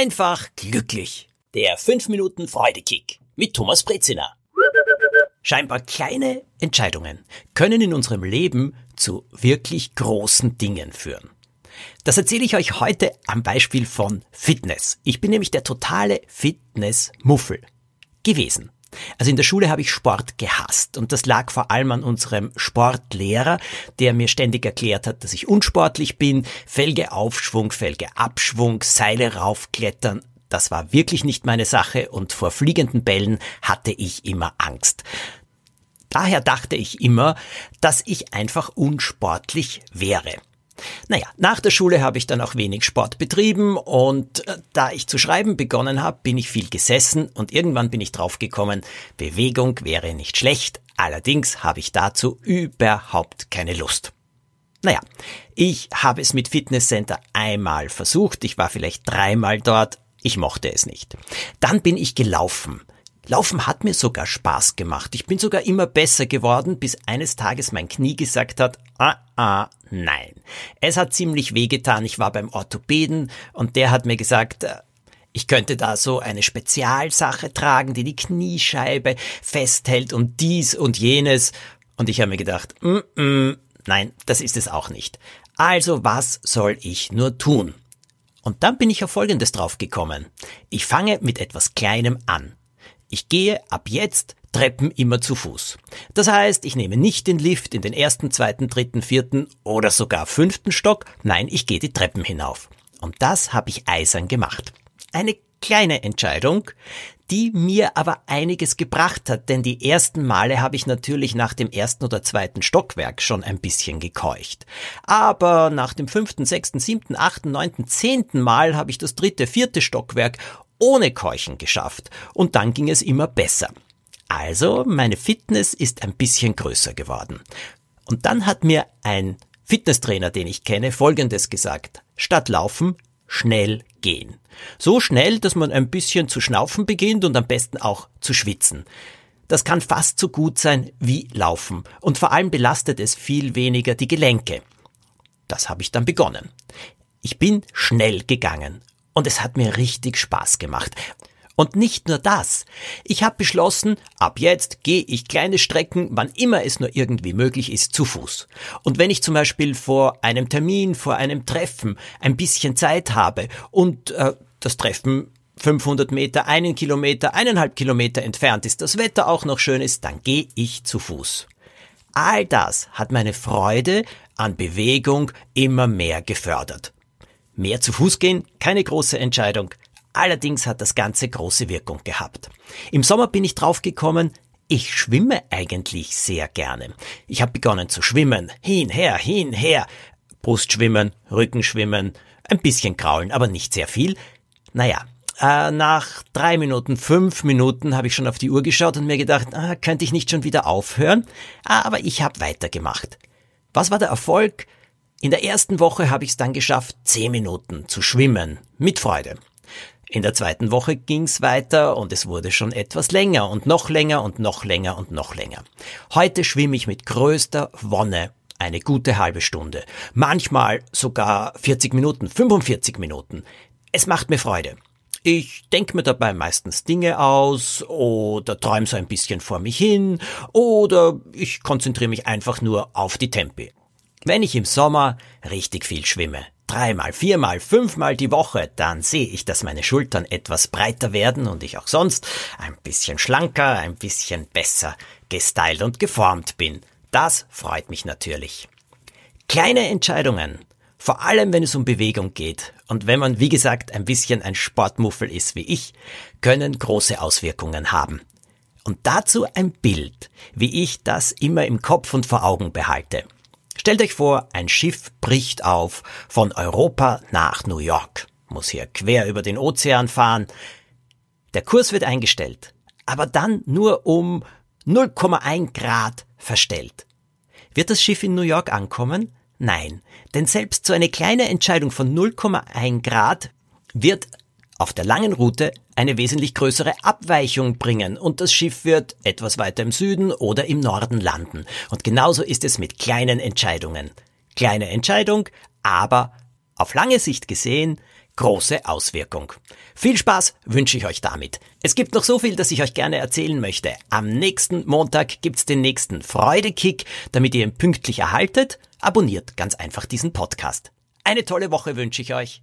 Einfach glücklich. Der 5 Minuten Freudekick mit Thomas Brezina. Scheinbar kleine Entscheidungen können in unserem Leben zu wirklich großen Dingen führen. Das erzähle ich euch heute am Beispiel von Fitness. Ich bin nämlich der totale Fitnessmuffel gewesen. Also in der Schule habe ich Sport gehasst und das lag vor allem an unserem Sportlehrer, der mir ständig erklärt hat, dass ich unsportlich bin, Felge Aufschwung, Felge Abschwung, Seile raufklettern. Das war wirklich nicht meine Sache und vor fliegenden Bällen hatte ich immer Angst. Daher dachte ich immer, dass ich einfach unsportlich wäre. Naja, nach der Schule habe ich dann auch wenig Sport betrieben und äh, da ich zu schreiben begonnen habe, bin ich viel gesessen und irgendwann bin ich draufgekommen, Bewegung wäre nicht schlecht, allerdings habe ich dazu überhaupt keine Lust. Naja, ich habe es mit Fitnesscenter einmal versucht, ich war vielleicht dreimal dort, ich mochte es nicht. Dann bin ich gelaufen. Laufen hat mir sogar Spaß gemacht. Ich bin sogar immer besser geworden, bis eines Tages mein Knie gesagt hat, ah, ah, nein. Es hat ziemlich wehgetan. Ich war beim Orthopäden und der hat mir gesagt, äh, ich könnte da so eine Spezialsache tragen, die die Kniescheibe festhält und dies und jenes. Und ich habe mir gedacht, mm, mm, nein, das ist es auch nicht. Also was soll ich nur tun? Und dann bin ich auf Folgendes draufgekommen. Ich fange mit etwas Kleinem an. Ich gehe ab jetzt Treppen immer zu Fuß. Das heißt, ich nehme nicht den Lift in den ersten, zweiten, dritten, vierten oder sogar fünften Stock, nein, ich gehe die Treppen hinauf. Und das habe ich eisern gemacht. Eine kleine Entscheidung, die mir aber einiges gebracht hat, denn die ersten Male habe ich natürlich nach dem ersten oder zweiten Stockwerk schon ein bisschen gekeucht. Aber nach dem fünften, sechsten, siebten, achten, neunten, zehnten Mal habe ich das dritte, vierte Stockwerk ohne Keuchen geschafft und dann ging es immer besser. Also meine Fitness ist ein bisschen größer geworden. Und dann hat mir ein Fitnesstrainer, den ich kenne, Folgendes gesagt. Statt laufen, schnell gehen. So schnell, dass man ein bisschen zu schnaufen beginnt und am besten auch zu schwitzen. Das kann fast so gut sein wie Laufen und vor allem belastet es viel weniger die Gelenke. Das habe ich dann begonnen. Ich bin schnell gegangen und es hat mir richtig Spaß gemacht. Und nicht nur das. Ich habe beschlossen, ab jetzt gehe ich kleine Strecken, wann immer es nur irgendwie möglich ist, zu Fuß. Und wenn ich zum Beispiel vor einem Termin, vor einem Treffen ein bisschen Zeit habe und äh, das Treffen 500 Meter, einen Kilometer, eineinhalb Kilometer entfernt ist, das Wetter auch noch schön ist, dann gehe ich zu Fuß. All das hat meine Freude an Bewegung immer mehr gefördert. Mehr zu Fuß gehen, keine große Entscheidung. Allerdings hat das Ganze große Wirkung gehabt. Im Sommer bin ich draufgekommen, ich schwimme eigentlich sehr gerne. Ich habe begonnen zu schwimmen, hin, her, hin, her. Brustschwimmen, Rückenschwimmen, ein bisschen kraulen, aber nicht sehr viel. Naja, äh, nach drei Minuten, fünf Minuten habe ich schon auf die Uhr geschaut und mir gedacht, ah, könnte ich nicht schon wieder aufhören? Aber ich habe weitergemacht. Was war der Erfolg? In der ersten Woche habe ich es dann geschafft, zehn Minuten zu schwimmen. Mit Freude. In der zweiten Woche ging's weiter und es wurde schon etwas länger und noch länger und noch länger und noch länger. Heute schwimme ich mit größter Wonne eine gute halbe Stunde. Manchmal sogar 40 Minuten, 45 Minuten. Es macht mir Freude. Ich denke mir dabei meistens Dinge aus oder träume so ein bisschen vor mich hin oder ich konzentriere mich einfach nur auf die Tempi. Wenn ich im Sommer richtig viel schwimme, dreimal, viermal, fünfmal die Woche, dann sehe ich, dass meine Schultern etwas breiter werden und ich auch sonst ein bisschen schlanker, ein bisschen besser gestylt und geformt bin. Das freut mich natürlich. Kleine Entscheidungen, vor allem wenn es um Bewegung geht und wenn man, wie gesagt, ein bisschen ein Sportmuffel ist wie ich, können große Auswirkungen haben. Und dazu ein Bild, wie ich das immer im Kopf und vor Augen behalte. Stellt euch vor, ein Schiff bricht auf von Europa nach New York, muss hier quer über den Ozean fahren. Der Kurs wird eingestellt, aber dann nur um 0,1 Grad verstellt. Wird das Schiff in New York ankommen? Nein, denn selbst so eine kleine Entscheidung von 0,1 Grad wird auf der langen Route eine wesentlich größere Abweichung bringen und das Schiff wird etwas weiter im Süden oder im Norden landen. Und genauso ist es mit kleinen Entscheidungen. Kleine Entscheidung, aber auf lange Sicht gesehen große Auswirkung. Viel Spaß wünsche ich euch damit. Es gibt noch so viel, das ich euch gerne erzählen möchte. Am nächsten Montag gibt's den nächsten Freudekick. Damit ihr ihn pünktlich erhaltet, abonniert ganz einfach diesen Podcast. Eine tolle Woche wünsche ich euch.